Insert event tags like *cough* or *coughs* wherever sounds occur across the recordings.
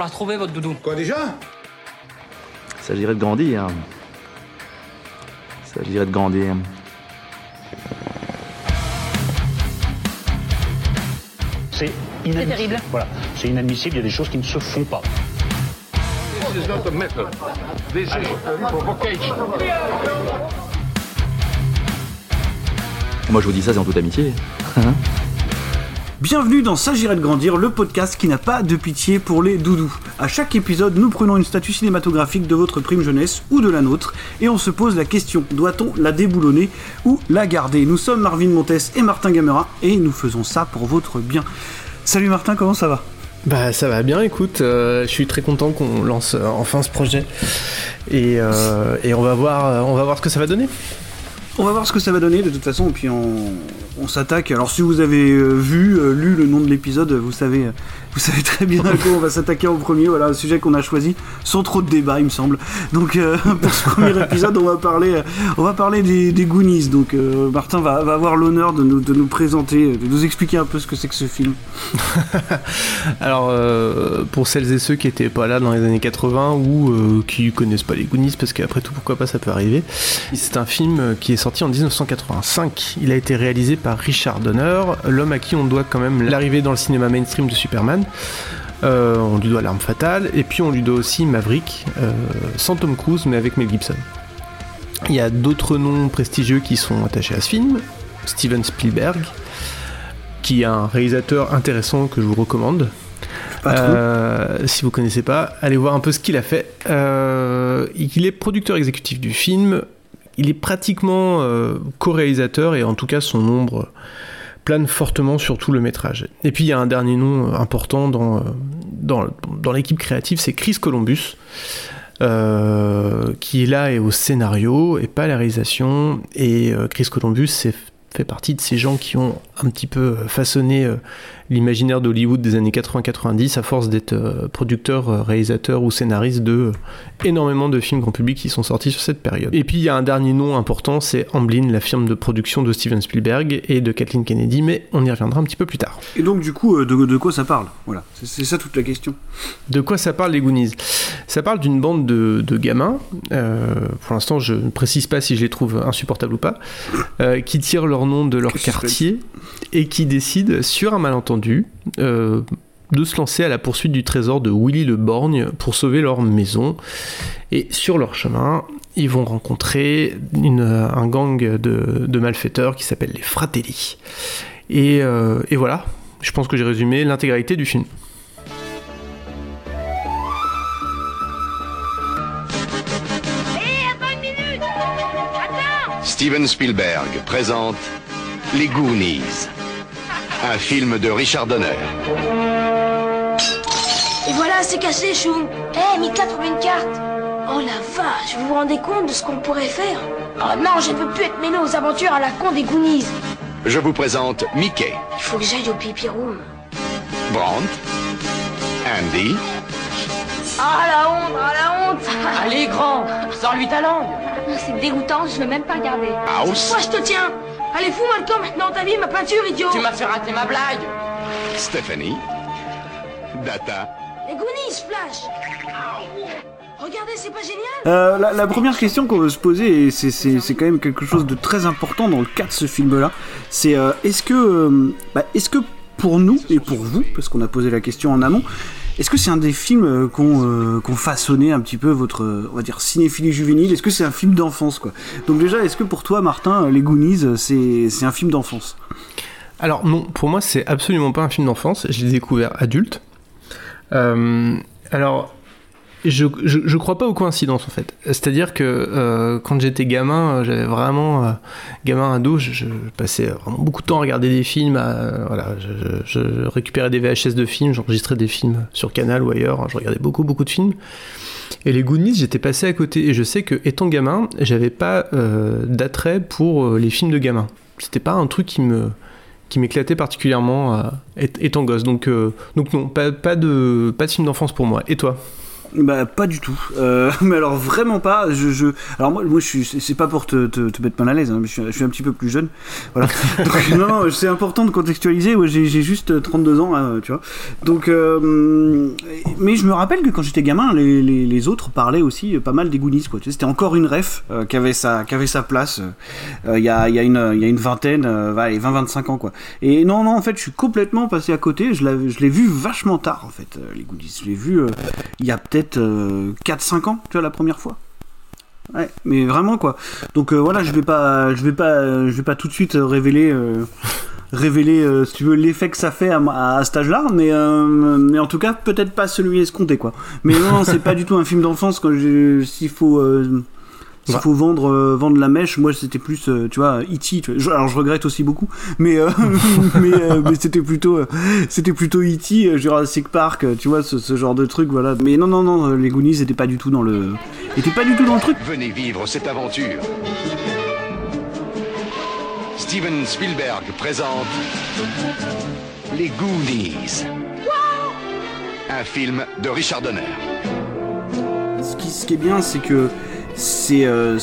la retrouver, votre doudou. Quoi déjà? Il s'agirait de grandir. Il s'agirait de grandir. C'est inadmissible. Voilà, c'est inadmissible, il y a des choses qui ne se font pas. This is not a method. This is a provocation. Moi, je vous dis ça, c'est en toute amitié. *laughs* Bienvenue dans S'agirait de grandir, le podcast qui n'a pas de pitié pour les doudous. À chaque épisode, nous prenons une statue cinématographique de votre prime jeunesse ou de la nôtre et on se pose la question doit-on la déboulonner ou la garder? Nous sommes Marvin Montes et Martin Gamera et nous faisons ça pour votre bien. Salut Martin, comment ça va? Bah ça va bien, écoute, euh, je suis très content qu'on lance euh, enfin ce projet et, euh, on va voir ce que ça va donner. On va voir ce que ça va donner de toute façon, et puis on, on s'attaque. Alors si vous avez euh, vu, euh, lu le nom de l'épisode, vous savez, euh, vous savez très bien à quoi on va s'attaquer en premier. Voilà, un sujet qu'on a choisi sans trop de débat, il me semble. Donc euh, *laughs* pour ce premier épisode, on va parler, on va parler des, Goonies. Donc euh, Martin va, avoir l'honneur de nous, de nous présenter, de nous expliquer un peu ce que c'est que ce film. *laughs* Alors euh, pour celles et ceux qui étaient pas là dans les années 80 ou qui connaissent pas les Goonies, parce qu'après tout pourquoi pas ça peut arriver, c'est un film qui est sorti en 1985. Il a été réalisé par Richard Donner, l'homme à qui on doit quand même l'arrivée dans le cinéma mainstream de Superman. Euh, on lui doit L'arme fatale, et puis on lui doit aussi Maverick, euh, sans Tom Cruise, mais avec Mel Gibson. Il y a d'autres noms prestigieux qui sont attachés à ce film. Steven Spielberg, qui est un réalisateur intéressant que je vous recommande. Euh, si vous connaissez pas, allez voir un peu ce qu'il a fait. Il est producteur exécutif du film. Il est pratiquement co-réalisateur et en tout cas son ombre fortement sur tout le métrage. Et puis il y a un dernier nom important dans, euh, dans, l'équipe créative, c'est Chris Columbus. euh, qui est là et au scénario et pas à la réalisation et euh, Chris Columbus fait partie de ces gens qui ont un petit peu euh, façonné euh, l'imaginaire d'Hollywood des années 80-90 à force d'être euh, producteur, réalisateur ou scénariste de énormément de films grand public qui sont sortis sur cette période. Et puis il y a un dernier nom important, c'est Amblin, la firme de production de Steven Spielberg et de Kathleen Kennedy, mais on y reviendra un petit peu plus tard. Et donc du coup, de, de quoi ça parle? Voilà, c'est ça toute la question. De quoi ça parle les Goonies? Ça parle d'une bande de, de gamins, euh, pour l'instant je ne précise pas si je les trouve insupportables ou pas, euh, qui tirent leur nom de leur suspense. Et qui décident, sur un malentendu, euh, de se lancer à la poursuite du trésor de Willy le Borgne pour sauver leur maison. Et sur leur chemin, ils vont rencontrer une- un gang de, de malfaiteurs qui s'appelle les Fratelli. Et, euh, et voilà, je pense que j'ai résumé l'intégralité du film. Steven Spielberg présente Les Goonies, un film de Richard Donner. Et voilà, c'est cassé, Chou. Eh, Mika trouve une carte. Oh la vache, vous vous rendez compte de ce qu'on pourrait faire? Oh non, je peux plus être mêlé aux aventures à la con des Goonies. Je vous présente Mickey, Il faut que j'aille au pipi room. Brandt, Andy, Ah la honte, ah la honte *laughs* Allez, grand, sors-lui ta langue. C'est dégoûtant, je veux même pas regarder. House, Moi, je te tiens Allez, fous-moi le camp maintenant, t'as vu ma peinture, idiot Tu m'as fait rater ma blague. Stephanie, Data, Les Goonies, Flash. Regardez, c'est pas génial Euh, la, la première question qu'on veut se poser, et c'est- c'est c'est quand même quelque chose de très important dans le cas de ce film-là, c'est euh, est-ce que, euh, bah, est-ce que pour nous et pour vous, parce qu'on a posé la question en amont, est-ce que c'est un des films euh, qu'on euh, façonné un petit peu votre, on cinéphilie juvénile? Est-ce que c'est un film d'enfance, quoi? Donc déjà, est-ce que pour toi, Martin, euh, Les Goonies, euh, c'est un film d'enfance? Alors non, pour moi c'est absolument pas un film d'enfance, je l'ai découvert adulte. Alors, je, je, crois pas aux coïncidences en fait. C'est-à-dire que euh, quand j'étais gamin, euh, j'avais vraiment, euh, gamin ado, je, je passais vraiment beaucoup de temps à regarder des films, voilà, je, récupérais des VHS de films, j'enregistrais des films sur Canal ou ailleurs, je regardais beaucoup beaucoup de films. Et les Goonies, j'étais passé à côté. Et je sais que, étant gamin, j'avais pas d'attrait pour les films de gamins. C'était pas un truc qui m'éclatait particulièrement étant gosse. Donc, donc non, pas, pas de pas de film d'enfance pour moi. Et toi? Bah pas du tout. Euh, *laughs* mais alors vraiment pas. Je, je... alors moi, moi je suis. C'est pas pour te, te, te mettre mal à l'aise. Hein, mais je suis, je suis un petit peu plus jeune. Voilà. *laughs* Donc non, c'est important de contextualiser. Ouais, j'ai j'ai juste 32 ans, hein, tu vois. Donc, euh, mais je me rappelle que quand j'étais gamin, les, les, les autres parlaient aussi pas mal des Goonies. Quoi. Tu sais, C'était encore une ref euh, qui avait sa qui avait sa place. euh, Il y a y a une il y a une vingtaine, euh, ouais, 20-25 ans quoi. Et non non en fait je suis complètement passé à côté. Je l'ai vu vachement tard en fait euh, les Goonies. Je l'ai vu euh, il y a peut-être euh, 4-5 ans, tu vois, la première fois. Ouais, mais vraiment quoi. Donc euh, voilà, je vais pas, je vais pas, euh, je vais pas tout de suite euh, révéler, euh, révéler, euh, si tu veux, l'effet que ça fait à, à, à cet âge-là, mais, euh, en tout cas peut-être pas celui escompté quoi. Mais non, c'est pas du tout un film d'enfance quand s'il faut. S'il Ouais. faut vendre, euh, vendre la mèche, moi c'était plus, euh, tu vois, E.T. tu vois. Je- alors je regrette aussi beaucoup, mais euh, *laughs* mais, euh, mais c'était plutôt, euh, c'était plutôt E.T. euh, Jurassic Park, tu vois, ce, ce genre de truc, voilà. Mais non non non, les Goonies étaient pas du tout dans le, étaient pas du tout dans le truc. Venez vivre cette aventure. Steven Spielberg présente Les Goonies. Un film de Richard Donner. Ce qui, ce qui est bien, c'est que c'est euh,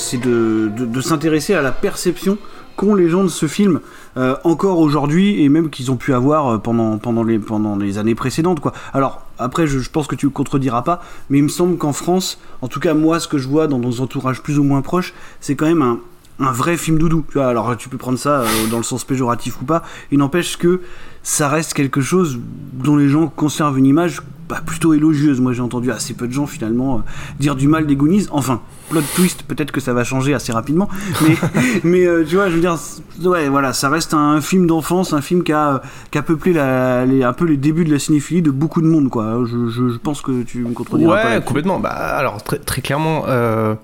de, s'intéresser à la perception qu'ont les gens de ce film euh, encore aujourd'hui et même qu'ils ont pu avoir euh, pendant, pendant, les, pendant les années précédentes. Quoi. Alors, après, je, pense que tu me contrediras pas, mais il me semble qu'en France, en tout cas moi, ce que je vois dans nos entourages plus ou moins proches, c'est quand même un, un vrai film doudou. Alors tu peux prendre ça dans le sens péjoratif ou pas, il n'empêche que ça reste quelque chose dont les gens conservent une image bah, plutôt élogieuse. Moi j'ai entendu assez peu de gens finalement euh, dire du mal des Goonies. Enfin, plot twist, peut-être que ça va changer assez rapidement. Mais, *laughs* mais euh, tu vois, je veux dire, ouais, voilà, ça reste un film d'enfance, un film qui a, qui a peuplé la, les, un peu les débuts de la cinéphilie de beaucoup de monde. Quoi. Je, je, je pense que tu me contrediras pas. Ouais, complètement. Bah, alors, très, très clairement, euh,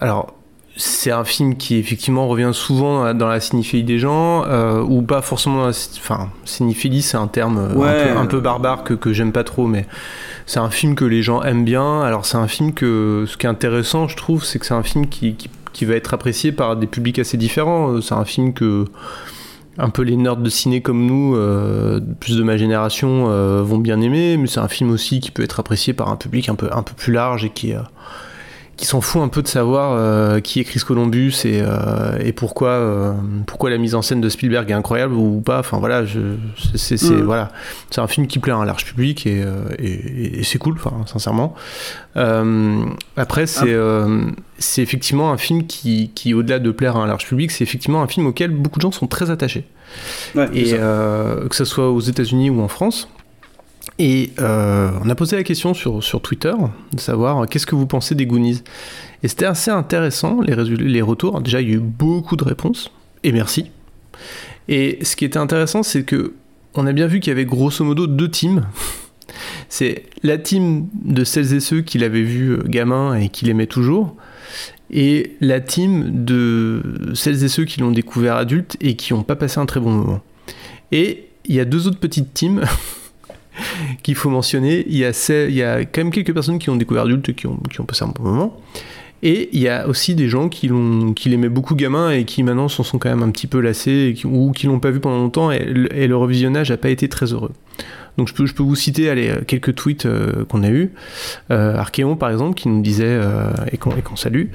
alors, c'est un film qui effectivement revient souvent dans la, dans la cinéphilie des gens, euh, ou pas forcément. dans la Enfin, cinéphilie, c'est un terme euh, Ouais. un, peu, un peu barbare que, que j'aime pas trop, mais c'est un film que les gens aiment bien. Alors, c'est un film que. Ce qui est intéressant, je trouve, c'est que c'est un film qui, qui, qui va être apprécié par des publics assez différents. Euh, C'est un film que un peu les nerds de ciné comme nous, euh, plus de ma génération, euh, vont bien aimer, mais c'est un film aussi qui peut être apprécié par un public un peu, un peu plus large et qui, qui s'en fout un peu de savoir euh, qui est Chris Columbus et, euh, et pourquoi, euh, pourquoi la mise en scène de Spielberg est incroyable ou pas. Enfin voilà, c'est, Mhm. voilà, c'est un film qui plaît à un large public et, euh, et, et c'est cool, enfin sincèrement. Euh, après, c'est, euh, c'est effectivement un film qui, qui, au-delà de plaire à un large public, c'est effectivement un film auquel beaucoup de gens sont très attachés. Ouais, Et euh, que ce soit aux États-Unis ou en France. Et euh, on a posé la question sur, sur Twitter de savoir euh, qu'est-ce que vous pensez des Goonies? Et c'était assez intéressant, les, les retours. Déjà, il y a eu beaucoup de réponses, et merci. Et ce qui était intéressant, c'est que on a bien vu qu'il y avait grosso modo deux teams. *laughs* C'est la team de celles et ceux qui l'avaient vu euh, gamin et qui l'aimaient toujours, et la team de celles et ceux qui l'ont découvert adulte et qui n'ont pas passé un très bon moment. Et il y a deux autres petites teams *laughs* *laughs* qu'il faut mentionner. Il y, a quand même quelques personnes qui l'ont découvert adulte qui ont, qui ont passé un bon moment. Et il y a aussi des gens qui, l'ont, qui l'aimaient beaucoup gamin et qui maintenant s'en sont quand même un petit peu lassés qui- ou qui l'ont pas vu pendant longtemps et, et le revisionnage n'a pas été très heureux. Donc je peux, vous citer euh, quelques tweets euh, qu'on a eus. Euh, Archéon par exemple qui nous disait, euh, et qu'on salue,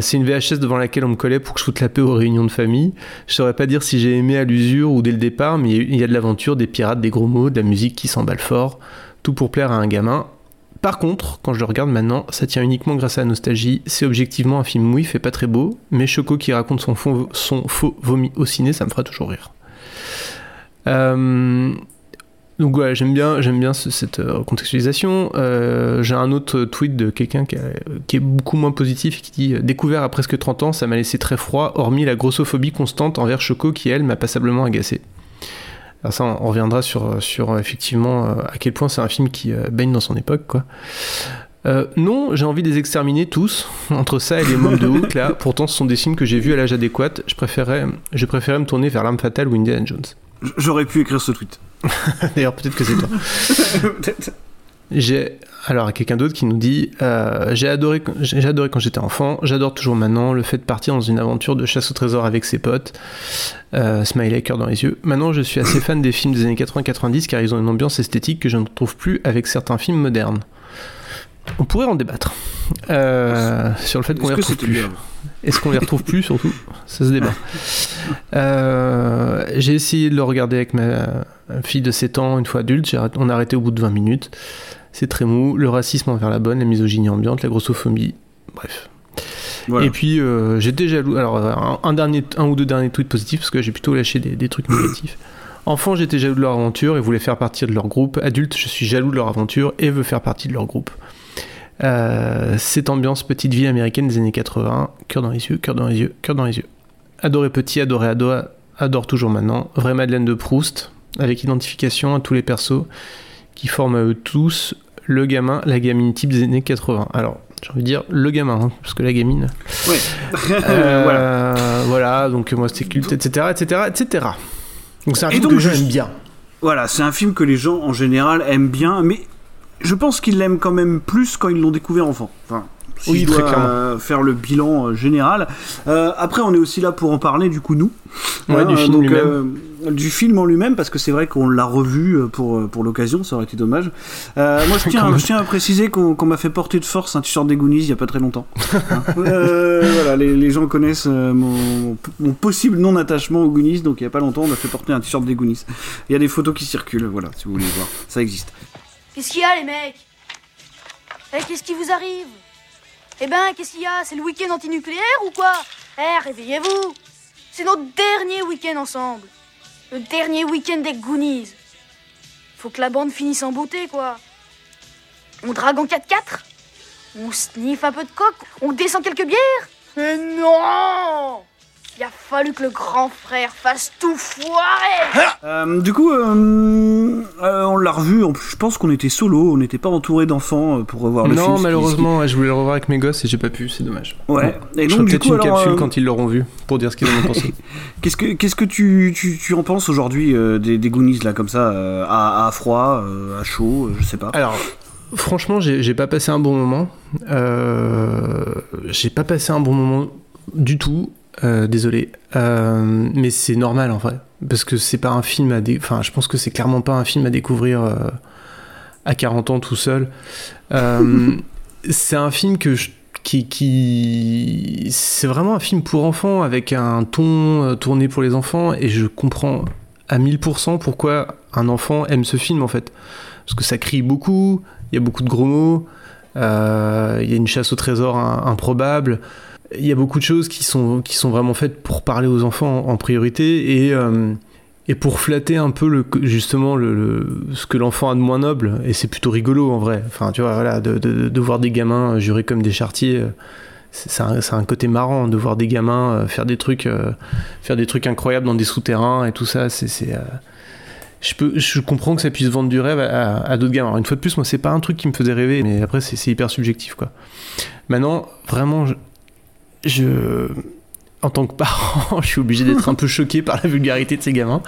c'est une VHS devant laquelle on me collait pour que je foute la paix aux réunions de famille. Je saurais pas dire si j'ai aimé à l'usure ou dès le départ, mais il y a- de l'aventure, des pirates, des gros mots, de la musique qui s'emballe fort, tout pour plaire à un gamin. Par contre, quand je le regarde maintenant, ça tient uniquement grâce à la nostalgie. C'est objectivement un film mouif et pas très beau, mais Choco qui raconte son, faux- son faux vomi au ciné, ça me fera toujours rire. Donc voilà, j'aime bien, j'aime bien ce- cette euh, contextualisation. Euh, J'ai un autre tweet de quelqu'un qui, est beaucoup moins positif et qui dit Découvert à presque 30 ans, ça m'a laissé très froid, hormis la grossophobie constante envers Choco qui, elle, m'a passablement agacé. Alors ça, on reviendra sur, sur euh, effectivement euh, à quel point c'est un film qui euh, baigne dans son époque, quoi. Euh, non, j'ai envie de les exterminer tous. *laughs* Entre ça et les mômes de *laughs* Hook, là, pourtant ce sont des films que j'ai vus à l'âge adéquat. Je préférais, je préférais me tourner vers L'Arme Fatale ou Indiana Jones. J'aurais pu écrire ce tweet. *laughs* D'ailleurs, peut-être que c'est toi. Peut-être. *laughs* J'ai alors quelqu'un d'autre qui nous dit euh, j'ai adoré quand- j'ai adoré quand j'étais enfant, j'adore toujours maintenant le fait de partir dans une aventure de chasse au trésor avec ses potes. Euh, smiley cœur dans les yeux. Maintenant, je suis assez fan des films des années 80-90 car ils ont une ambiance esthétique que je ne trouve plus avec certains films modernes. On pourrait en débattre euh, sur le fait qu'on les retrouve plus. Est-ce qu'on les retrouve plus surtout? Ça se débat. *laughs* Euh, j'ai essayé de le regarder avec ma fille de 7 ans une fois adulte. On a arrêté au bout de 20 minutes. C'est très mou. Le racisme envers la bonne, la misogynie ambiante, la grossophobie. Bref. Et puis euh, j'étais jaloux. Alors un, dernier, un ou deux derniers tweets positifs parce que j'ai plutôt lâché des, des trucs négatifs. *coughs* Enfant, j'étais jaloux de leur aventure et voulais faire partie de leur groupe. Adulte, je suis jaloux de leur aventure et veux faire partie de leur groupe. Euh, cette ambiance petite vie américaine des années 80, cœur dans les yeux, cœur dans les yeux, cœur dans les yeux. Adoré petit, adoré ado, adore toujours maintenant. Vraie Madeleine de Proust, avec identification à tous les persos qui forment à eux tous le gamin, la gamine type des années 80. Alors, j'ai envie de dire le gamin, hein, parce que la gamine. Ouais. Euh, *laughs* voilà. voilà, donc moi c'était culte, etc., etc., etc. Donc c'est un film que aiment bien. Voilà, c'est un film que les gens en général aiment bien, mais je pense qu'ils l'aiment quand même plus quand ils l'ont découvert enfant. Enfin, si oui, je très dois, clairement. euh, faire le bilan euh, général. Euh, après, on est aussi là pour en parler, du coup, nous. Ouais, du film donc, lui-même. euh, du film en lui-même, parce que c'est vrai qu'on l'a revu pour, pour l'occasion, ça aurait été dommage. Euh, moi, je *laughs* tiens, je tiens à préciser qu'on m'a fait porter de force un t-shirt des Goonies il y a pas très longtemps. *laughs* Hein. Voilà, les, les gens connaissent mon, mon possible non-attachement aux Goonies, donc il y a pas longtemps, on m'a fait porter un t-shirt des Goonies. Il y a des photos qui circulent, voilà, si vous voulez voir, ça existe. Qu'est-ce qu'il y a, les mecs? Eh, qu'est-ce qui vous arrive? Eh ben, qu'est-ce qu'il y a? C'est le week-end antinucléaire ou quoi? Eh, réveillez-vous! C'est notre dernier week-end ensemble. Le dernier week-end des Goonies. Faut que la bande finisse en beauté, quoi. On drague en 4x4 On sniffe un peu de coke? On descend quelques bières? Mais non Il a fallu que le grand frère fasse tout foirer Euh, du coup, euh, euh, on l'a revu. Je pense qu'on était solo, on n'était pas entouré d'enfants pour revoir le film. non, malheureusement, je voulais le revoir avec mes gosses et j'ai pas pu, c'est dommage. Ouais. Et je donc, ferai du peut-être coup, une alors, capsule euh, quand ils l'auront vu pour dire ce qu'ils en ont pensé. *laughs* Qu'est-ce que qu'est-ce que tu, tu, tu en penses aujourd'hui euh, des, des Goonies là comme ça euh, à, à froid, euh, à chaud, euh, je sais pas. Alors, franchement, j'ai j'ai pas passé un bon moment. Euh, j'ai pas passé un bon moment du tout. Euh, désolé, Euh, mais c'est normal en vrai, parce que c'est pas un film à dé... Enfin, je pense que c'est clairement pas un film à découvrir euh, à 40 ans tout seul. *laughs* C'est un film que je- qui, c'est vraiment un film pour enfants avec un ton tourné pour les enfants et je comprends à 1000% pourquoi un enfant aime ce film en fait. Parce que ça crie beaucoup il y a beaucoup de gros mots il y a une chasse au trésor im- improbable il y a beaucoup de choses qui sont, qui sont vraiment faites pour parler aux enfants en, priorité et, euh, et pour flatter un peu le, justement le, ce que l'enfant a de moins noble. Et c'est plutôt rigolo en vrai. Enfin tu vois voilà de, de- voir des gamins jurés comme des chartiers euh, c'est un, un côté marrant de voir des gamins euh, faire des trucs euh, faire des trucs incroyables dans des souterrains et tout ça. C'est euh, je peux je comprends que ça puisse vendre du rêve à, d'autres gamins. Alors, une fois de plus moi c'est pas un truc qui me faisait rêver mais après c'est hyper subjectif quoi. Maintenant vraiment je, en tant que parent, *laughs* je suis obligé d'être un peu choqué par la vulgarité de ces gamins.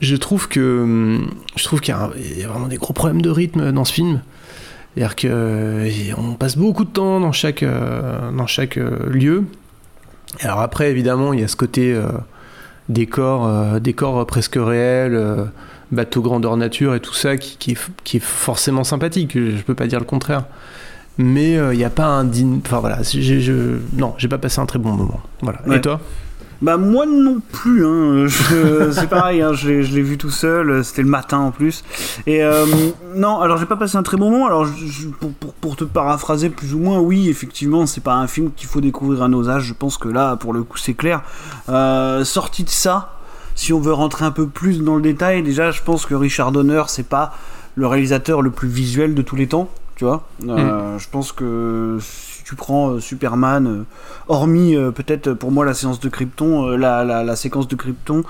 Je, trouve que je trouve qu'il y, a vraiment des gros problèmes de rythme dans ce film. C'est-à-dire qu'on passe beaucoup de temps dans chaque, euh, dans chaque euh, lieu. Alors après, évidemment, il y a ce côté euh, décor, décor presque réel, bateau grandeur nature et tout ça qui, est, qui est forcément sympathique. Je, je peux pas dire le contraire. Mais il n'y a pas un digne. Enfin voilà, je... non, j'ai pas passé un très bon moment. Voilà. Ouais. Et toi? Bah moi non plus, hein. *laughs* C'est pareil, hein. je l'ai je l'ai vu tout seul, euh, c'était le matin en plus. Et euh, non, alors j'ai pas passé un très bon moment, alors je- je- pour, pour, pour te paraphraser plus ou moins, oui, effectivement, c'est pas un film qu'il faut découvrir à nos âges, je pense que là, pour le coup, c'est clair. Euh, sorti de ça, si on veut rentrer un peu plus dans le détail, déjà, je pense que Richard Donner, c'est pas le réalisateur le plus visuel de tous les temps, tu vois. Euh, Je pense que si tu prends euh, Superman, euh, hormis peut-être pour moi la séance de Krypton, la, la, la séquence de Krypton,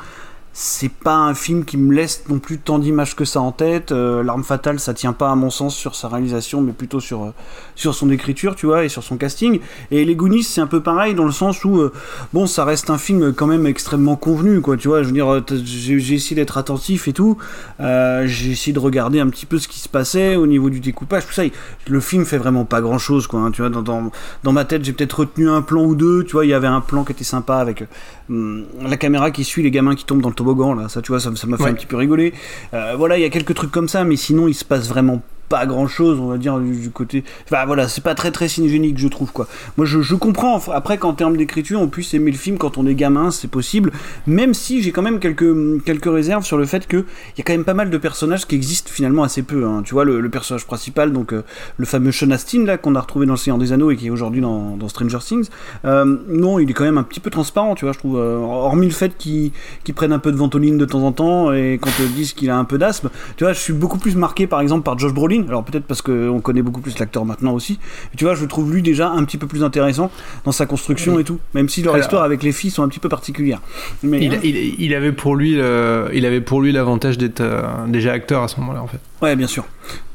c'est pas un film qui me laisse non plus tant d'images que ça en tête. Euh, L'arme fatale, ça tient pas à mon sens sur sa réalisation, mais plutôt sur euh, sur son écriture, tu vois, et sur son casting. Et les Goonies, c'est un peu pareil dans le sens où euh, bon, ça reste un film quand même extrêmement convenu, quoi. Tu vois, je veux dire, j'ai essayé d'être attentif et tout. J'ai essayé de regarder un petit peu ce qui se passait au niveau du découpage, tout ça. Le film fait vraiment pas grand chose, quoi. hein, tu vois, dans, dans, ma tête, j'ai peut-être retenu un plan ou deux. Tu vois, il y avait un plan qui était sympa avec la caméra qui suit les gamins qui tombent dans le toboggan, là. Ça, tu vois, ça m'a fait Ouais. un petit peu rigoler. Euh, voilà, il y a quelques trucs comme ça, mais sinon, il se passe vraiment pas grand chose, on va dire, du, côté. Enfin voilà, c'est pas très très cinégénique, je trouve quoi. Moi je, comprends, après qu'en termes d'écriture, on puisse aimer le film quand on est gamin, c'est possible, même si j'ai quand même quelques, quelques réserves sur le fait qu'il y a quand même pas mal de personnages qui existent finalement assez peu. hein. Tu vois, le, personnage principal, donc euh, le fameux Sean Astin là, qu'on a retrouvé dans Le Seigneur des Anneaux et qui est aujourd'hui dans, Stranger Things, euh, non, il est quand même un petit peu transparent, tu vois, je trouve. euh, hormis le fait qu'il qu'il prenne un peu de ventoline de temps en temps et qu'on te dise qu'il a un peu d'asthme, tu vois, je suis beaucoup plus marqué par exemple par Josh Brolin, alors peut-être parce qu'on connaît beaucoup plus l'acteur maintenant aussi, mais tu vois, je trouve lui déjà un petit peu plus intéressant dans sa construction et tout, même si leur Alors- histoire avec les filles sont un petit peu particulières. Mais, Il, il- il avait pour lui, le- il avait pour lui l'avantage d'être euh, déjà acteur à ce moment-là en fait. Ouais, bien sûr.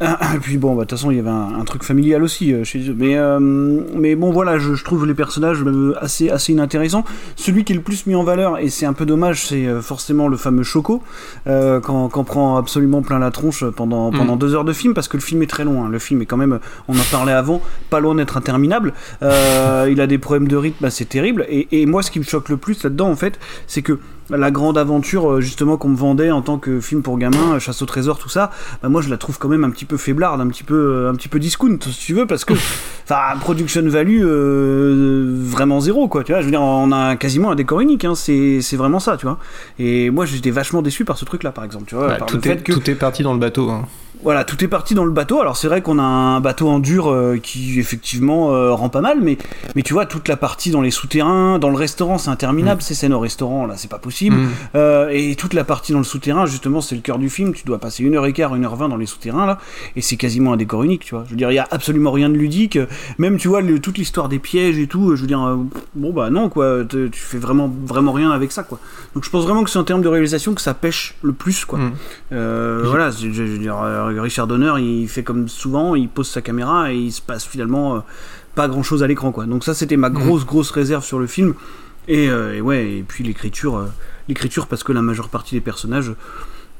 Et puis bon, bah, de toute façon, il y avait un, un truc familial aussi euh, chez eux. Mais, euh, mais bon, voilà, je, je trouve les personnages euh, assez, assez inintéressants. Celui qui est le plus mis en valeur, et c'est un peu dommage, c'est forcément le fameux Choco, quand, quand prend absolument plein la tronche pendant, Mm. pendant deux heures de film, parce que le film est très long. hein. Le film est quand même, on en parlait avant, pas loin d'être interminable. Il a des problèmes de rythme, bah, c'est terrible. Et, et moi, ce qui me choque le plus là-dedans, en fait, c'est que la grande aventure euh, justement qu'on me vendait en tant que film pour gamins, euh, chasse au trésor, tout ça, bah moi je la trouve quand même un petit peu faiblarde, un petit peu, euh, un petit peu discount si tu veux, parce que *laughs* enfin production value euh, vraiment zéro quoi, tu vois. Je veux dire, on a quasiment un décor unique, hein, c'est c'est vraiment ça, tu vois. Et moi j'étais vachement déçu par ce truc-là, par exemple, tu vois, Bah, par tout, le est, fait que tout est parti dans le bateau. hein. Voilà, tout est parti dans le bateau. Alors c'est vrai qu'on a un bateau en dur euh, qui effectivement euh, rend pas mal, mais mais tu vois toute la partie dans les souterrains, dans le restaurant, c'est interminable ces scènes au restaurant là, c'est pas possible. Mm. Euh, et toute la partie dans le souterrain, justement, c'est le cœur du film. Tu dois passer une heure et quart, une heure vingt dans les souterrains là, et c'est quasiment un décor unique, tu vois. Je veux dire, il y a absolument rien de ludique. Même tu vois le- toute l'histoire des pièges et tout. Je veux dire, bon bah non quoi, tu fais vraiment vraiment rien avec ça quoi. Donc je pense vraiment que c'est en termes de réalisation que ça pêche le plus quoi. Mm. Voilà, je, je veux dire, Richard Donner, il fait comme souvent, il pose sa caméra et il se passe finalement euh, pas grand chose à l'écran, quoi. Donc ça, c'était ma grosse, grosse réserve sur le film. Et, euh, et ouais, et puis l'écriture, euh, l'écriture parce que la majeure partie des personnages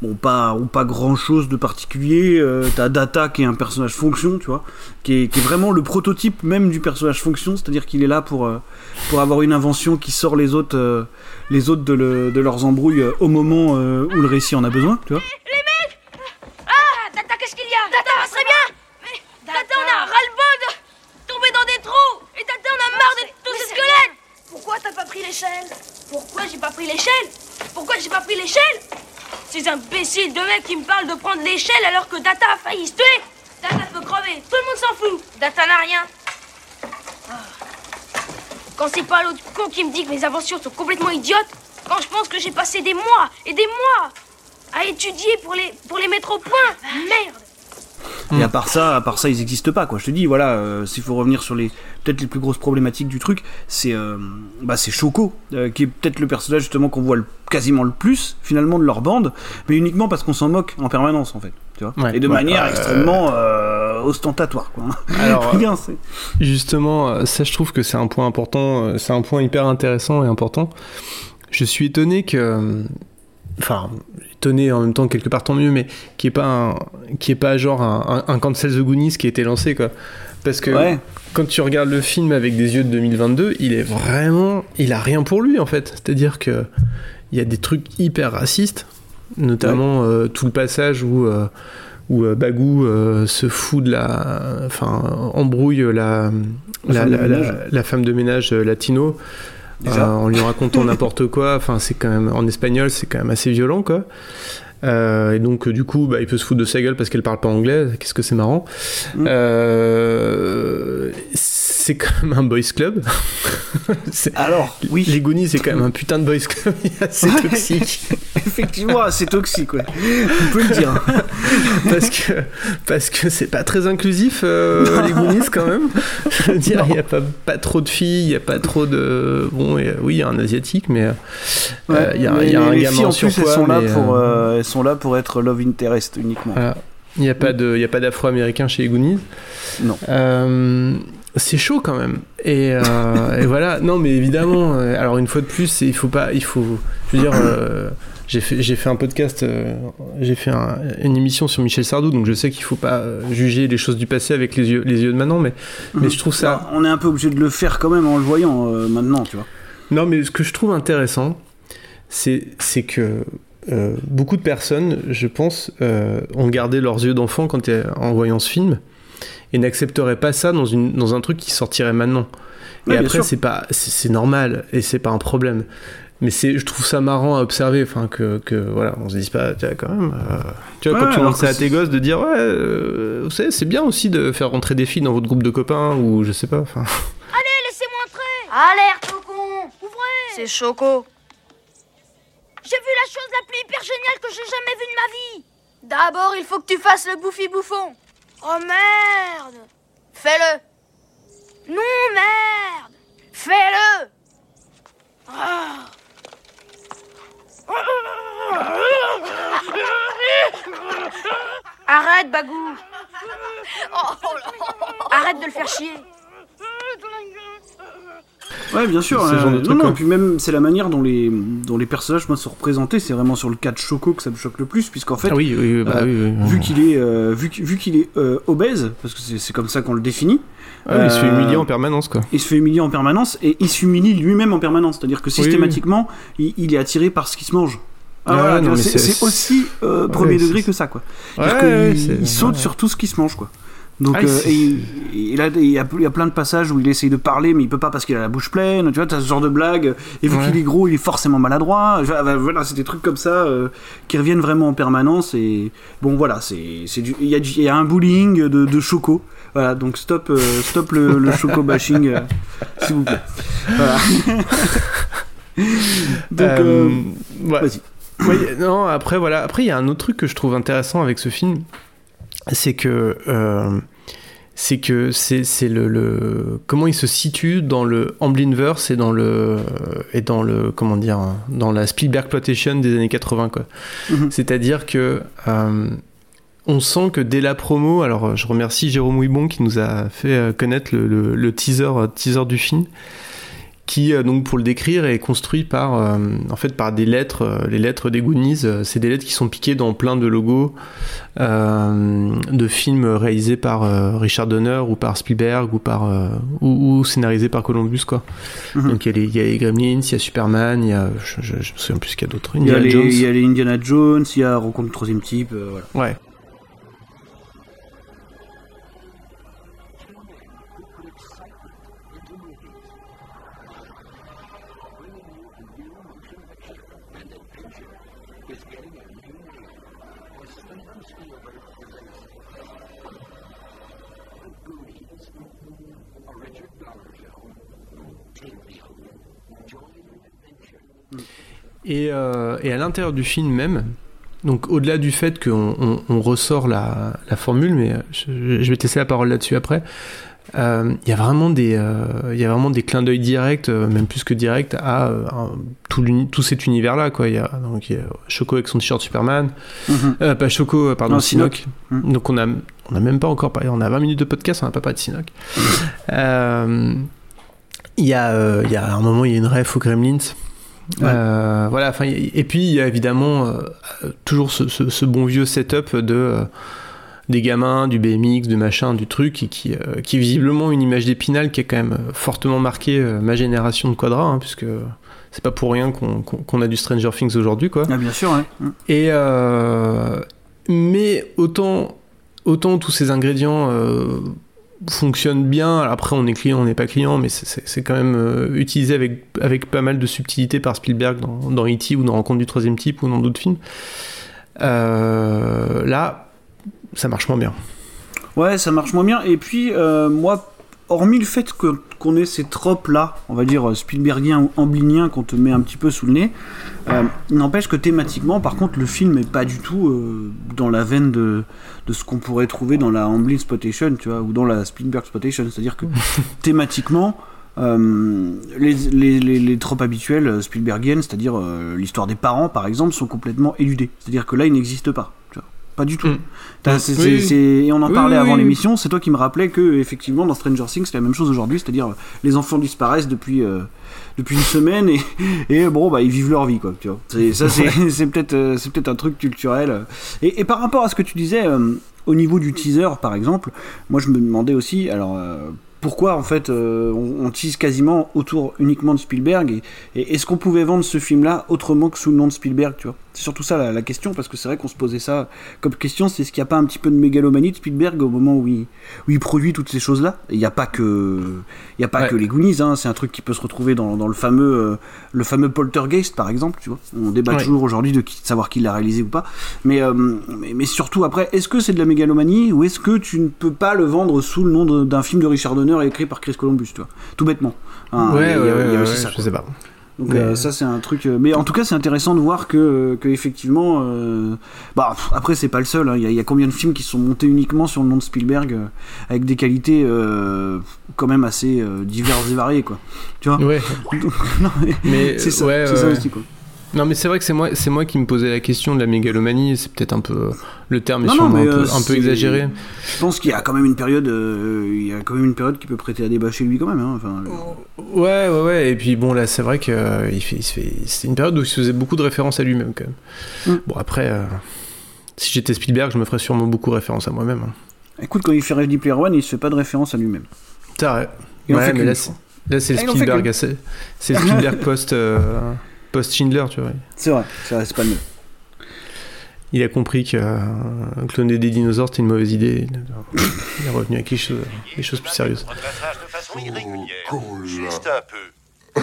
ont pas, ont pas grand chose de particulier. Euh, T'as Data qui est un personnage fonction, tu vois, qui est, qui est vraiment le prototype même du personnage fonction, c'est-à-dire qu'il est là pour, euh, pour avoir une invention qui sort les autres, euh, les autres de, le- de leurs embrouilles euh, au moment euh, où le récit en a besoin, tu vois. Qu'est-ce qu'il y a Tata, va très bien Mais Tata, on a ras-le-bol de tomber dans des trous. Et Tata, on a marre de tous ces squelettes. Pourquoi t'as pas pris l'échelle Pourquoi j'ai pas pris l'échelle Pourquoi j'ai pas pris l'échelle Ces imbéciles de mecs qui me parlent de prendre l'échelle alors que Data a failli se tuer. Data peut crever, tout le monde s'en fout. Data n'a rien. Ah. Quand c'est pas l'autre con qui me dit que mes inventions sont complètement idiotes Quand je pense que j'ai passé des mois et des mois à étudier pour les, pour les mettre au point Merde Et à part ça, à part ça, ils n'existent pas, quoi. Je te dis, voilà, euh, s'il faut revenir sur les peut-être les plus grosses problématiques du truc, c'est euh, bah c'est Choco, euh, qui est peut-être le personnage justement qu'on voit le- quasiment le plus finalement de leur bande, mais uniquement parce qu'on s'en moque en permanence en fait, tu vois, Ouais. et de Ouais, manière euh, extrêmement euh, ostentatoire, quoi. Alors, *laughs* Justement, ça je trouve que c'est un point important, c'est un point hyper intéressant et important. Je suis étonné que, euh, enfin, étonné en même temps quelque part tant mieux, mais qui est pas un, qui est pas genre un, un, un Cancel the Goonies qui a été lancé quoi. Parce que Ouais. quand tu regardes le film avec des yeux de 2022, il est vraiment, il a rien pour lui en fait. C'est-à-dire que il y a des trucs hyper racistes, notamment euh, tout le passage où euh, où euh, Bagou se fout de la, enfin embrouille la La la, femme de la- la- ménage. la femme de ménage latino. Déjà. euh, en lui racontant n'importe quoi, enfin c'est quand même en espagnol c'est quand même assez violent quoi. Euh, et donc euh, du coup bah, il peut se foutre de sa gueule parce qu'elle parle pas anglais, qu'est-ce que c'est marrant. Mm. Euh, c'est quand même un boys club. *laughs* C'est- Alors, oui, Les Goonies c'est quand même un putain de boys club *laughs* assez Ouais. toxique. *laughs* effectivement, c'est toxique, ouais. On peut le dire. parce que parce que c'est pas très inclusif euh, les Goonies quand même. Je veux dire, il y a pas, pas trop de filles, il y a pas trop de bon, et, oui, il y a un asiatique, mais euh, euh, il y a, mais y a un les gamin filles, en plus, elles sont là pour, euh, euh, elles sont là pour être love interest uniquement. voilà. il y a pas a d'afro-américain chez les Goonies. Non. Euh, c'est chaud quand même. Et, euh, *laughs* et voilà. Non, mais évidemment. euh, Alors une fois de plus, il faut pas. Il faut. Je veux dire. euh, j'ai fait, fait un podcast, euh, j'ai fait un- une émission sur Michel Sardou, donc je sais qu'il faut pas juger les choses du passé avec les yeux, les yeux de maintenant, mais, mais je trouve ça. Bah, on est un peu obligé de le faire quand même en le voyant maintenant, tu vois. Non, mais ce que je trouve intéressant, c'est que beaucoup de personnes, je pense, ont gardé leurs yeux d'enfant quand en voyant ce film et n'accepteraient pas ça dans, une, dans un truc qui sortirait maintenant. Ouais, et après, c'est pas, c'est normal et c'est pas un problème. Mais c'est, je trouve ça marrant à observer, enfin que, que voilà, on se dise pas, tu vois, quand même, euh, tu vois, Ouais, quand tu alors montres ça que à tes gosses, de dire, ouais, euh, vous savez, c'est bien aussi de faire rentrer des filles dans votre groupe de copains ou je sais pas, enfin. Allez, laissez-moi entrer Alerte, Faucon Ouvrez C'est Choco. J'ai vu la chose la plus hyper géniale que j'ai jamais vue de ma vie D'abord, il faut que tu fasses le bouffi bouffon. Oh merde. Fais-le. Non, merde. Fais-le. Ah. Arrête, Bagou. Arrête de le faire chier Ouais, bien sûr. Ce euh, genre de non, non, et puis même, c'est la manière dont les, dont les personnages moi, sont représentés. C'est vraiment sur le cas de Choco que ça me choque le plus, puisqu'en fait, Ah oui, oui, oui, bah euh, oui, oui. vu qu'il est, euh, vu, qu'il est euh, obèse, parce que c'est comme ça qu'on le définit, Ah il se fait euh, humilier en permanence, quoi. il se fait humilier en permanence et il s'humilie lui-même en permanence. C'est-à-dire que systématiquement, Il, il est attiré par ce qui se mange. Ah, mais c'est aussi euh, premier degré que ça, quoi. Ouais, ouais, il saute ouais. sur tout ce qui se mange, quoi. Donc, Ah, euh, et, il- et là, il y, a, il y a plein de passages où il essaye de parler, mais il peut pas parce qu'il a la bouche pleine. Tu vois, t'as ce genre de blague. Et vu Ouais. qu'il est gros, il est forcément maladroit. Enfin, bah, Voilà, c'est des trucs comme ça euh, qui reviennent vraiment en permanence. Et bon, voilà, c'est du- il y, y a un bullying de, de choco. Voilà, donc stop, euh, stop le, le choco *laughs* bashing, s'il vous plaît. Voilà. *laughs* donc, ouais. vas-y. Ouais, non, après, voilà. Après, il y a un autre truc que je trouve intéressant avec ce film, c'est que. euh, c'est que c'est le, le comment il se situe dans le Amblinverse et dans le et dans le comment dire dans la Spielberg exploitation des années 80 quoi. Mhm. C'est-à-dire que euh, on sent que dès la promo, alors je remercie Jérôme Ouibon qui nous a fait euh, connaître le, le- le teaser euh, teaser du film, qui euh, donc pour le décrire est construit par euh, en fait par des lettres, euh, les lettres des Goonies. euh, c'est des lettres qui sont piquées dans plein de logos de films réalisés par Richard Donner ou par Spielberg ou par ou, ou scénarisés par Columbus quoi. Mhm. Donc il y, a les, il y a les Gremlins, il y a Superman, il y a je, je, je me souviens plus qu'il y a d'autres. Il y, a les, Jones. il y a les Indiana Jones, il y a Rencontre du troisième type, voilà. Ouais. Et, euh, et à l'intérieur du film même, donc au-delà du fait qu'on on, on ressort la, la formule, mais je, je vais tester la parole là-dessus après, euh, il y a vraiment des, euh, y a vraiment des clins d'œil directs, euh, même plus que directs, à euh, tout, cet univers-là. Quoi. Il y a donc il y a Choco avec son t-shirt Superman, Mhm. euh, pas Choco, euh, pardon, Non, Sinoc. Sinoc. Donc on a, on a même pas encore parlé, on a 20 minutes de podcast, on n'a pas parlé de Sinoc. Euh, Il y, a, euh, il y a un moment, il y a une ref aux Gremlins. Ouais. Euh, voilà, enfin, et puis il y a évidemment euh, toujours ce, ce- ce bon vieux setup de euh, des gamins, du BMX, du machin, du truc, et qui, qui est visiblement une image d'épinal qui a quand même fortement marqué ma génération de Quadra, hein, puisque c'est pas pour rien qu'on a du Stranger Things aujourd'hui, quoi. Ah, bien sûr, ouais. Et mais autant autant tous ces ingrédients fonctionnent bien. Après, on est client, on n'est pas client, mais c'est quand même euh, utilisé avec avec pas mal de subtilité par Spielberg dans, dans E.T. ou dans Rencontre du troisième type ou dans d'autres films. Euh, là, ça marche moins bien. Ouais, ça marche moins bien. Et puis, euh, moi, hormis le fait que- qu'on ait ces tropes-là, on va dire euh, Spielbergiens ou ambliniens qu'on te met un petit peu sous le nez, euh, n'empêche que thématiquement, par contre, le film est pas du tout euh, dans la veine de, de ce qu'on pourrait trouver dans la Amblin Spotation, tu vois, ou dans la Spielberg Spotation. C'est-à-dire que *laughs* thématiquement, euh, les, les, les, les tropes habituelles Spielbergiennes, c'est-à-dire l'histoire des parents, par exemple, sont complètement éludées. C'est-à-dire que là, ils n'existent pas. Pas du tout. Mm. T'as- c'est- Oui, c'est- oui. c'est- et on en parlait oui, avant l'émission, c'est toi qui me rappelais que effectivement dans Stranger Things c'est la même chose aujourd'hui, c'est-à-dire euh, les enfants disparaissent depuis euh, depuis une semaine et, et bon bah ils vivent leur vie quoi, tu vois. C'est- Ça c'est *laughs* c'est peut-être euh, c'est peut-être un truc culturel. Et, et par rapport à ce que tu disais euh, au niveau du teaser par exemple, moi je me demandais aussi alors euh, pourquoi en fait euh, on, on tease quasiment autour uniquement de Spielberg et, et est-ce qu'on pouvait vendre ce film là autrement que sous le nom de Spielberg, tu vois? C'est surtout ça la, la question, parce que c'est vrai qu'on se posait ça comme question, c'est est-ce qu'il n'y a pas un petit peu de mégalomanie de Spielberg au moment où il, où il produit toutes ces choses-là? Il n'y a pas que, il y a pas Ouais. que les Goonies, hein, c'est un truc qui peut se retrouver dans, dans le fameux, euh, le fameux Poltergeist par exemple, tu vois? On débat Ouais. toujours aujourd'hui de, savoir qui l'a réalisé ou pas, mais, euh, mais, mais surtout après, est-ce que c'est de la mégalomanie ou est-ce que tu ne peux pas le vendre sous le nom d'un film de Richard Donner écrit par Chris Columbus, tu vois? Tout bêtement. Hein, ouais, il y a- ouais, il y a ouais, aussi ouais, ça, je quoi. sais pas. Donc Mais- euh, ça c'est un truc. euh, Mais en tout cas c'est intéressant de voir que, que effectivement. euh, Bah pff, après c'est pas le seul. hein. Il y, a- il y a combien de films qui sont montés uniquement sur le nom de Spielberg euh, avec des qualités euh, quand même assez euh, diverses et variées quoi. Tu vois? Ouais. *laughs* Non, mais Mais c'est ça, ouais, ça aussi quoi. Non, mais c'est vrai que c'est moi, c'est moi qui me posais la question de la mégalomanie. C'est peut-être un peu le terme est Non, non, sûrement mais, un, peu, euh, un peu exagéré. Je pense qu'il y a quand même une période. euh, il y a quand même une période qui peut prêter à débat chez lui quand même. hein. Enfin, euh, Ouais, ouais, ouais. Et puis bon, là, c'est vrai que euh, il fait, il se fait. C'est une période où il se faisait beaucoup de références à lui-même quand même. Mm. Bon, après, euh, si j'étais Spielberg, je me ferais sûrement beaucoup référence à moi-même. hein. Écoute quand il fait Ready Player One il se fait pas de référence à lui-même. C'est vrai. Il en ouais, mais là, c'est, là, c'est Ah, en fait Spielberg. assez- C'est Spielberg *laughs* post, euh, post Schindler, tu vois. C'est vrai. C'est vrai, c'est pas le même. Il a compris que euh, cloner des dinosaures c'était une mauvaise idée. Il est revenu avec les choses, les choses plus sérieuses. Retraçage de façon irrégulière. Juste un peu.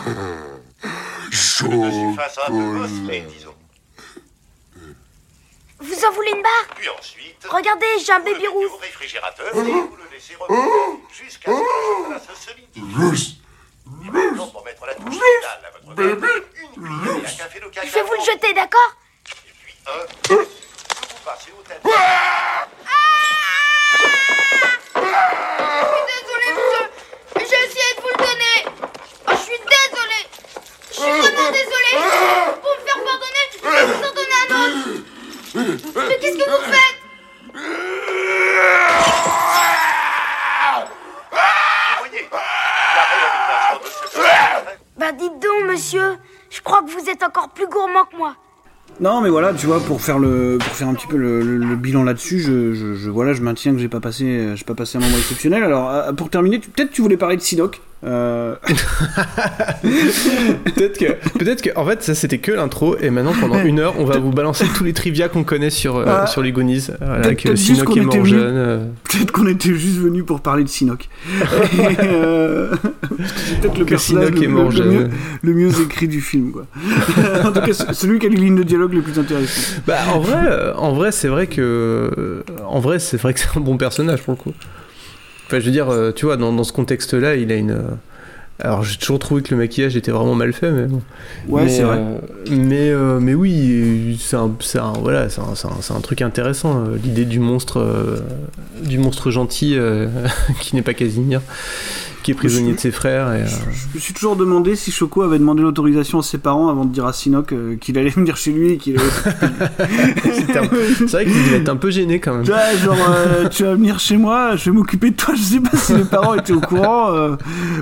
Une surface un peu bosselée, disons. Vous en voulez une barre? Puis ensuite, Regardez, j'ai un baby rouge. au réfrigérateur et vous le laissez reposer jusqu'à ce que la se solidifie. Et maintenant, pour mettre la touche finale à votre gâteau, une cuillerée à café de cacao. Je vais vous le jeter, d'accord Et puis un, que vous passez au tête. Désolé, monsieur. J'ai essayé de vous le donner. Oh, je suis désolé. Je suis vraiment désolé. Pour me faire pardonner, je vais vous en donner un autre. Mais qu'est-ce que vous faites Vous voyez, la réalisation de ce film Bah dites donc, monsieur. Je crois que vous êtes encore plus gourmand que moi. Mais voilà, tu vois, pour faire le, pour faire un petit peu le, bilan là-dessus, je, je, maintiens que j'ai pas passé, euh, j'ai pas passé un moment exceptionnel. Alors, euh, pour terminer, peut-être tu voulais parler de Sidoc. Euh... *laughs* Peut-être que, peut-être que, en fait, ça c'était que l'intro, et maintenant pendant une heure, on va vous balancer tous les trivia qu'on connaît sur, euh, Ah. sur les Goonies. Voilà, Peut-être- Sinoc est mort jeune. euh. Peut-être qu'on était juste venu pour parler de Sinoc. *laughs* C'est peut-être le Que personnage le, est mort le jeune. mieux, le mieux écrit du film, quoi. *laughs* en tout cas, celui qui a les lignes de dialogue les plus intéressantes. Bah, en vrai, euh, en vrai, c'est vrai que, en vrai, c'est vrai que c'est un bon personnage pour le coup. Enfin, je veux dire, euh, tu vois, dans, dans ce contexte-là, il a une. euh, Alors, j'ai toujours trouvé que le maquillage était vraiment mal fait, mais bon. Ouais, c'est vrai. euh, mais, euh, mais oui, c'est un, un- voilà, c'est un, un- un truc intéressant. euh, L'idée du monstre, du monstre gentil *laughs* qui n'est pas Casimir, qui est prisonnier de ses frères. Et, euh, Je me suis toujours demandé si Choco avait demandé l'autorisation à ses parents avant de dire à Sinoc euh, qu'il allait *laughs* venir chez lui et qu'il allait. c'était *laughs* un- c'est vrai qu'il devait être un peu gêné quand même. Genre, euh, tu vas venir chez moi, je vais m'occuper de toi. Je sais pas si les parents étaient au courant. euh,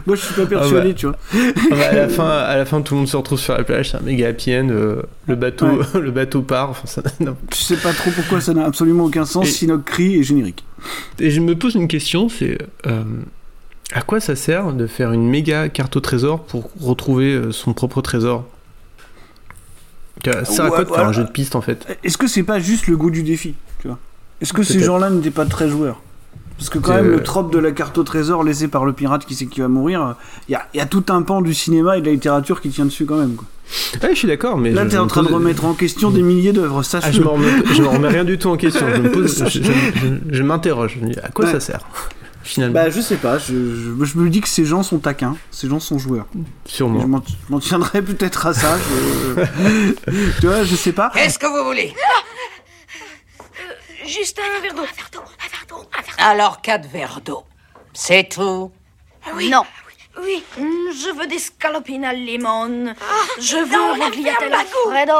moi, je suis pas persuadé, ouais. tu vois. Ah bah, à la fin, à la fin, tout le monde se retrouve sur la plage, c'est un méga happy end, euh, le bateau, *laughs* le bateau part. Enfin, ça, non. Tu sais pas trop pourquoi ça n'a absolument aucun sens. Et- Sinoc crie et générique. Et je me pose une question, c'est euh, à quoi ça sert de faire une méga carte au trésor pour retrouver euh, son propre trésor? Ça sert à quoi de faire un jeu de piste en fait? Est-ce que c'est pas juste le goût du défi, tu vois? Est-ce que ces gens-là n'étaient pas très joueurs? Parce que quand même, le trope de la carte au trésor laissée par le pirate qui sait qui va mourir, il y a, y a tout un pan du cinéma et de la littérature qui tient dessus quand même. Quoi. Ouais, je suis d'accord, mais. Là, t'es en train de remettre en question des milliers d'œuvres, Ah, je m'en remets, remets rien du tout en question. Je me pose, *laughs* je, je- je- je m'interroge. Je me dis, à quoi Ouais. ça sert? Finalement Bah, je sais pas, je, je- je me dis que ces gens sont taquins, ces gens sont joueurs. Sûrement. je m'en- je m'en tiendrai peut-être à ça. je- *laughs* tu vois, je sais pas. Qu'est-ce que vous voulez? Juste un verre d'eau. Un verre d'eau, un verre d'eau, un verre Alors quatre verres d'eau. C'est tout Oui. Non. Oui. Mm, Je veux des scalopines à limone. Je veux la gliatelle à Fredo.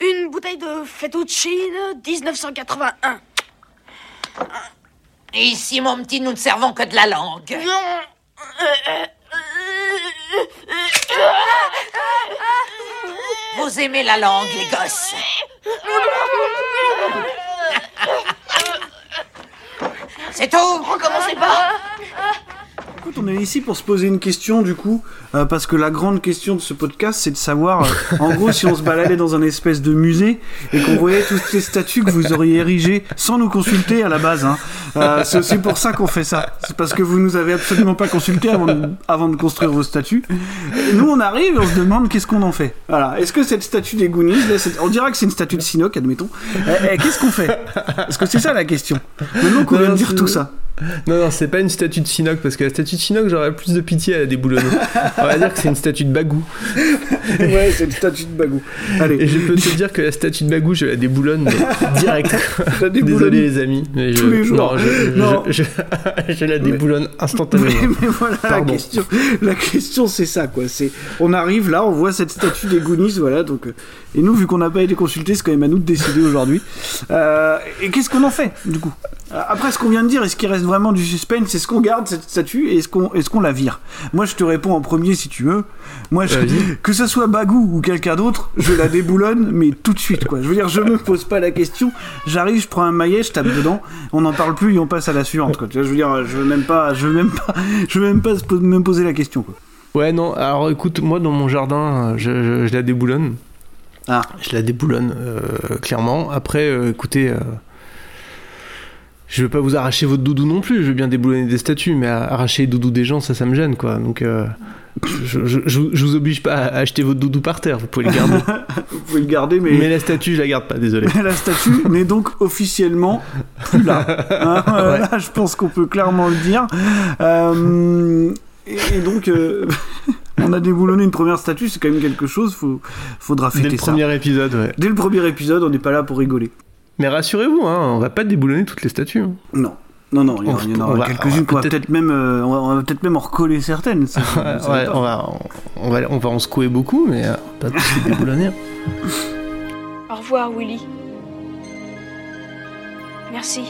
Une bouteille de fettuccine 1981. Ici, mon petit, nous ne servons que de la langue. Vous aimez la langue, les gosses C'est tout Recommencez pas. écoute, on est ici pour se poser une question du coup, euh, parce que la grande question de ce podcast, c'est de savoir, euh, en gros, si on se baladait dans un espèce de musée et qu'on voyait toutes ces statues que vous auriez érigées sans nous consulter à la base. Hein. Euh, c'est aussi pour ça qu'on fait ça. C'est parce que vous nous avez absolument pas consulté avant de, avant de construire vos statues. Et nous, on arrive et on se demande qu'est-ce qu'on en fait. Voilà. Est-ce que cette statue des Goonies, là, on dira que c'est une statue de Sinoc, admettons. Eh, eh, qu'est-ce qu'on fait? Est-ce que c'est ça la question? Maintenant qu'on vient de dire tout ça. Non, non, c'est pas une statue de Sinoc, parce que la statue de Sinoc, j'aurais plus de pitié à la déboulonner. On va dire que c'est une statue de Bagou. ouais, c'est une statue de Bagou. Allez. Et je peux te dire que la statue de Bagou, je la déboulonne mais direct. *laughs* la déboulonne Désolé les amis. Mais je, tous les jours. Non, je, Non. je- je la déboulonne instantanément. Mais, *laughs* mais voilà la question. La question c'est ça quoi. C'est on arrive là, on voit cette statue des Goonies, voilà. Donc euh, et nous vu qu'on n'a pas été consultés, c'est quand même à nous de décider aujourd'hui. Euh, et qu'est-ce qu'on en fait du coup? Après ce qu'on vient de dire, est-ce qu'il reste vraiment du suspense Est-ce qu'on garde cette statue et est-ce qu'on qu'on la vire Moi je te réponds en premier si tu veux. Moi je- *laughs* que ce soit Bagou ou quelqu'un d'autre, je la déboulonne mais tout de suite quoi. Je veux dire, je me pose pas la question. J'arrive, je prends un maillet, je tape dedans, on n'en parle plus et on passe à la suivante quoi. Je veux dire, je veux même pas, je veux même pas, je veux même pas me poser la question quoi. Ouais, non, alors écoute, moi dans mon jardin, je, je- je la déboulonne. Ah. Je la déboulonne, euh, clairement. Après, euh, écoutez, euh, je veux pas vous arracher votre doudou non plus, je veux bien déboulonner des statues, mais arracher les doudous des gens, ça, ça me gêne, quoi. Donc, euh, je, je, je, je vous oblige pas à acheter votre doudou par terre, vous pouvez le garder. *laughs* Vous pouvez le garder, mais, mais la statue, je la garde pas, désolé. *laughs* la statue n'est donc officiellement plus là. *laughs* Hein, euh, Ouais. Là, je pense qu'on peut clairement le dire. Euh, et, et donc, euh, on a déboulonné une première statue, c'est quand même quelque chose. Faut, faudra Dès fêter le ça. premier épisode, ouais. Dès le premier épisode, on n'est pas là pour rigoler. Mais rassurez-vous, hein, on va pas déboulonner toutes les statues. hein. Non. Non, non, il y en, On- il y en on aura va- quelques-unes on va qu'on va peut-être- peut-être même, euh, on va, on va peut-être même en recoller certaines. ça, je- je sais Ouais, pas. on va, on va, on va en secouer beaucoup, mais euh, pas tous les déboulonner. Au revoir, Willy. Merci.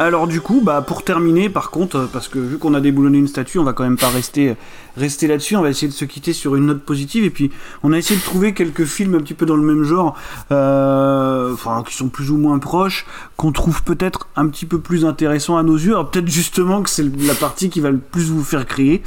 Alors du coup, bah pour terminer, par contre, euh, parce que vu qu'on a déboulonné une statue, on va quand même pas rester rester là-dessus. On va essayer de se quitter sur une note positive. Et puis, on a essayé de trouver quelques films un petit peu dans le même genre, euh, enfin qui sont plus ou moins proches, qu'on trouve peut-être un petit peu plus intéressants à nos yeux. Alors peut-être justement que c'est la partie qui va le plus vous faire crier.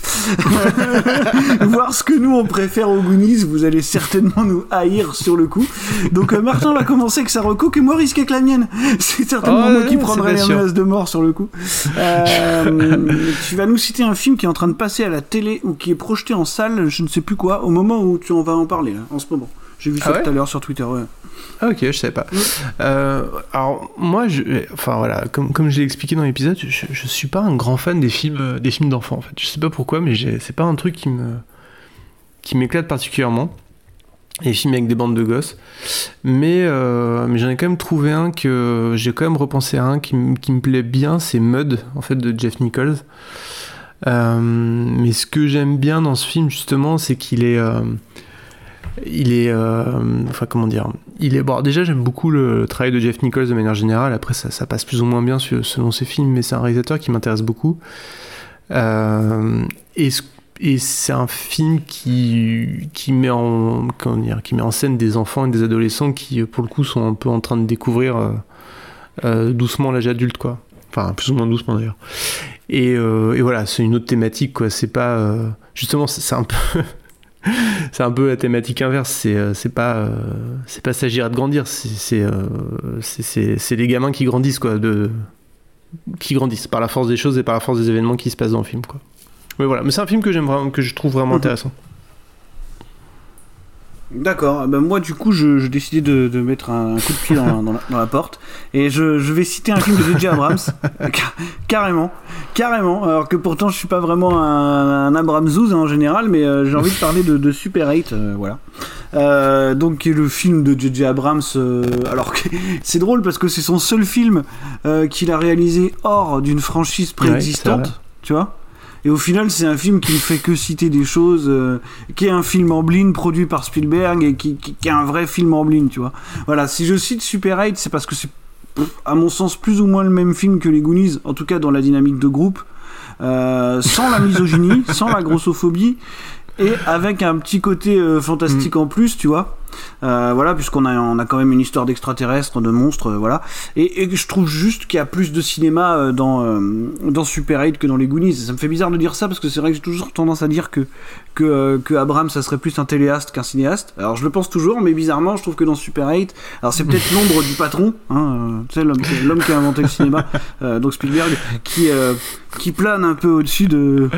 *laughs* Voir ce que nous on préfère aux Goonies, vous allez certainement nous haïr sur le coup. Donc euh, Martin va commencer avec sa reco, qui est moins risquée que la mienne. *laughs* C'est certainement Oh, moi qui prendrai les menaces de mort sur le coup. Euh, *laughs* tu vas nous citer un film qui est en train de passer à la télé ou qui est projeté en salle, je ne sais plus quoi, au moment où tu en vas en parler, là, en ce moment. J'ai vu ça Ah ouais tout à l'heure sur Twitter. Ouais. Ah ok, je savais pas. Euh, alors moi, je, enfin voilà, comme, comme je l'ai expliqué dans l'épisode, je, je suis pas un grand fan des films, euh, des films d'enfants en fait. Je sais pas pourquoi, mais c'est pas un truc qui me, qui m'éclate particulièrement. Les films avec des bandes de gosses. Mais, euh, mais j'en ai quand même trouvé un que j'ai quand même repensé à un qui, qui me plaît bien, c'est Mud en fait de Jeff Nichols. Euh, mais ce que j'aime bien dans ce film justement, c'est qu'il est, euh, il est, euh, enfin comment dire, il est. Bon, déjà j'aime beaucoup le travail de Jeff Nichols de manière générale. Après ça, passe plus ou moins bien selon ses films, mais c'est un réalisateur qui m'intéresse beaucoup. Et ce- et c'est un film qui, met en, comment dire, qui met en scène des enfants et des adolescents qui, pour le coup, sont un peu en train de découvrir doucement l'âge adulte, quoi. Enfin, plus ou moins doucement d'ailleurs. Et, euh, et voilà, c'est une autre thématique, quoi. C'est pas. euh, justement, c'est un peu. *laughs* c'est un peu la thématique inverse. C'est euh, c'est pas. c'est pas s'agir de grandir. C'est les gamins qui grandissent, quoi. De, qui grandissent par la force des choses et par la force des événements qui se passent dans le film, quoi. Mais voilà, mais c'est un film que j'aime vraiment, que je trouve vraiment intéressant. D'accord, ben moi du coup je- j'ai décidé de, de mettre un, coup de pied dans, dans la, dans la porte et je, je vais citer un film de J.J. Abrams, *laughs* Car- carrément, carrément, alors que pourtant je suis pas vraiment un, un Abramsouz hein, en général, mais euh, j'ai envie de parler de, de Super 8, euh, voilà. Euh, donc qui est le film de J.J. Abrams, alors que *laughs* c'est drôle parce que c'est son seul film qu'il a réalisé hors d'une franchise préexistante, tu vois et au final, c'est un film qui ne fait que citer des choses, euh, qui est un film en blind produit par Spielberg et qui, qui- qui est un vrai film en blind, tu vois. Voilà, si je cite Super 8, c'est parce que c'est, à mon sens, plus ou moins le même film que les Goonies, en tout cas dans la dynamique de groupe, euh, sans la misogynie, *laughs* sans la grossophobie. et avec un petit côté euh, fantastique en plus, tu vois. Euh, voilà, puisqu'on a, on a quand même une histoire d'extraterrestres, de monstres, euh, voilà. Et, je trouve juste qu'il y a plus de cinéma euh, dans, dans Super 8 que dans les Goonies. Ça me fait bizarre de dire ça parce que c'est vrai que j'ai toujours tendance à dire que, que, que Abraham, ça serait plus un téléaste qu'un cinéaste. Alors je le pense toujours, mais bizarrement, je trouve que dans Super 8, alors c'est peut-être l'ombre du patron, hein, tu sais, l'homme, qui- a inventé le cinéma, donc Spielberg, qui, qui plane un peu au-dessus de,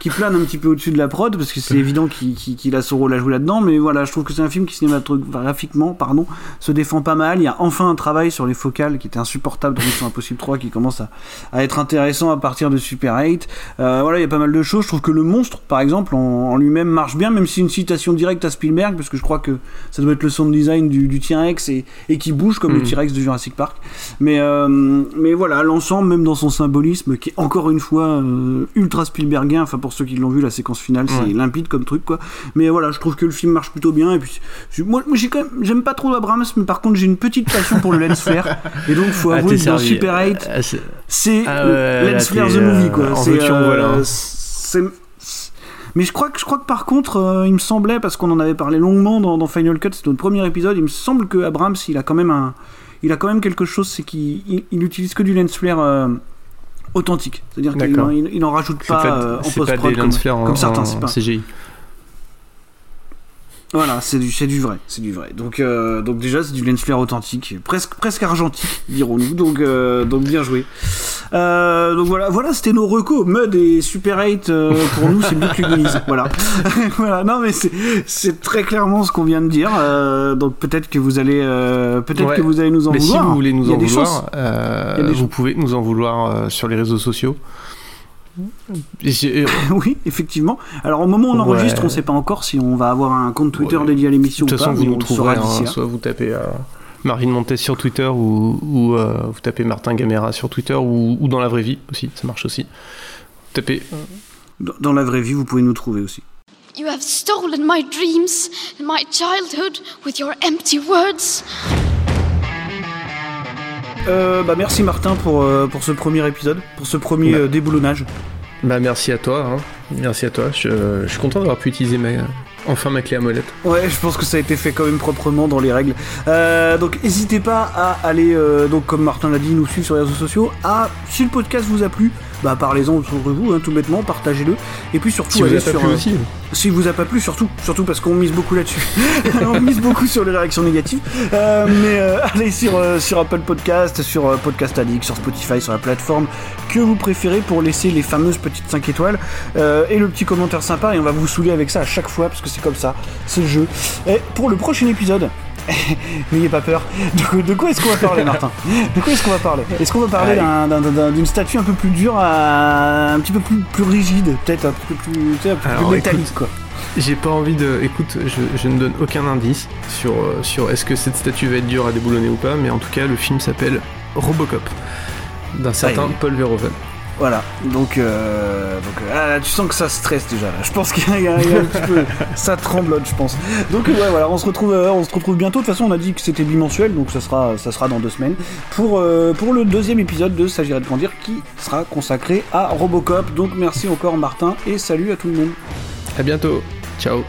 qui plane un petit peu au-dessus de la prod, parce que c'est évident qu'il, a son rôle à jouer là-dedans, mais voilà, je trouve que c'est un film qui cinématographiquement, pardon, se défend pas mal. Il y a enfin un travail sur les focales qui était insupportable dans Mission Impossible 3 qui commence à, à être intéressant à partir de Super 8. Euh, voilà, il y a pas mal de choses. Je trouve que le monstre, par exemple, en, en lui-même marche bien, même si une citation directe à Spielberg, parce que je crois que ça doit être le sound design du, du T-Rex et, et qui bouge comme le Mhm. T-Rex de Jurassic Park. Mais, euh, mais voilà, l'ensemble, même dans son symbolisme, qui est encore une fois euh, ultra Spielbergien, enfin pour ceux qui l'ont vu, la séquence finale, c'est Ouais. limpide comme truc, quoi. Mais voilà, je trouve que le film marche plutôt bien. Et puis, moi, moi j'ai quand même, j'aime pas trop Abrams, mais par contre, j'ai une petite passion pour le lens flare. *laughs* Et donc, faut Ah, avouer que dans. Super 8, Ah, c'est- Ah ouais, Lens Flare the Movie, euh, quoi. euh, c'est- Mais je crois que, je crois que par contre, euh, il me semblait, parce qu'on en avait parlé longuement dans, dans Final Cut, c'était notre premier épisode, il me semble que Abrams, il a quand même un, il a quand même quelque chose, c'est qu'il il, il utilise que du lens flare euh, authentique. C'est-à-dire qu'il D'accord. en- il, il en rajoute pas, euh, en c'est pas post-prod des comme, comme certains. c'est pas. CGI. Voilà, c'est du, c'est du vrai, c'est du vrai. Donc, euh, donc déjà, c'est du lens flare authentique, presque, presque argentique, dirons-nous. Donc, euh, donc bien joué. Euh, donc voilà, voilà, c'était nos recos. Mud et Super 8 euh, pour nous, c'est mieux que les. Voilà, *laughs* voilà. Non, mais c'est, très clairement ce qu'on vient de dire. Euh, donc peut-être que vous allez, peut-être Ouais. que vous allez nous en Mais vouloir. si vous voulez nous en vouloir, vous pouvez nous en vouloir sur les réseaux sociaux. *laughs* Oui, effectivement. Alors au moment où on Ouais. enregistre, on sait pas encore si on va avoir un compte Twitter Ouais. dédié à l'émission De ou toute pas. façon, vous nous trouverez, hein, soit vous tapez euh, Marine Montes sur Twitter ou, ou, euh, vous tapez Martin Gamera sur Twitter ou, ou dans la vraie vie aussi, ça marche aussi. Tapez. Dans- Dans la vraie vie, vous pouvez nous trouver aussi. You have stolen my dreams and my childhood with your empty words. Euh, bah merci Martin pour, euh, pour ce premier épisode, pour ce premier Bah. euh, déboulonnage. Bah merci à toi, hein. merci à toi. Je, suis content d'avoir pu utiliser enfin ma clé à molette. Ouais, je pense que ça a été fait quand même proprement dans les règles. Euh, donc n'hésitez pas à aller, euh, donc comme Martin l'a dit, nous suivre sur les réseaux sociaux. À, si le podcast vous a plu, bah parlez-en autour de vous, hein, tout bêtement, partagez-le. Et puis surtout, Si vous allez a pas sur, plu euh, aussi. Si vous a pas plu, surtout, surtout parce qu'on mise beaucoup là-dessus. *laughs* on mise beaucoup sur les réactions négatives. Euh, mais euh, allez sur, euh, sur Apple Podcast, sur Podcast Addict, sur Spotify, sur la plateforme que vous préférez pour laisser les fameuses petites 5 étoiles euh, et le petit commentaire sympa. Et on va vous saouler avec ça à chaque fois parce que c'est comme ça, c'est le jeu. Et pour le prochain épisode. *laughs* N'ayez pas peur. De, quoi- de quoi est-ce qu'on va parler, Martin? De quoi est-ce qu'on va parler? Est-ce qu'on va parler d'un- d'un- d'un- d'une statue un peu plus dure, à, un petit peu plus, plus rigide, peut-être un petit peu plus, tu sais, un peu plus métallique, écoute, quoi? J'ai pas envie de. Écoute, je, je ne donne aucun indice sur, euh, sur est-ce que cette statue va être dure à déboulonner ou pas, mais en tout cas, le film s'appelle Robocop, d'un certain. Paul Verhoeven. Voilà, donc, euh, donc euh, ah, tu sens que ça stresse déjà. Là. Je pense qu'il y, a- il y a il y a un petit peu, *laughs* ça tremblote, je pense. Donc ouais, voilà, on se retrouve, euh, on se retrouve bientôt. De toute façon, on a dit que c'était bimensuel, donc ça sera, ça sera dans deux semaines pour euh, pour le deuxième épisode de S'agirait de grandir, qui sera consacré à Robocop. Donc merci encore Martin et salut à tout le monde. À bientôt. Ciao.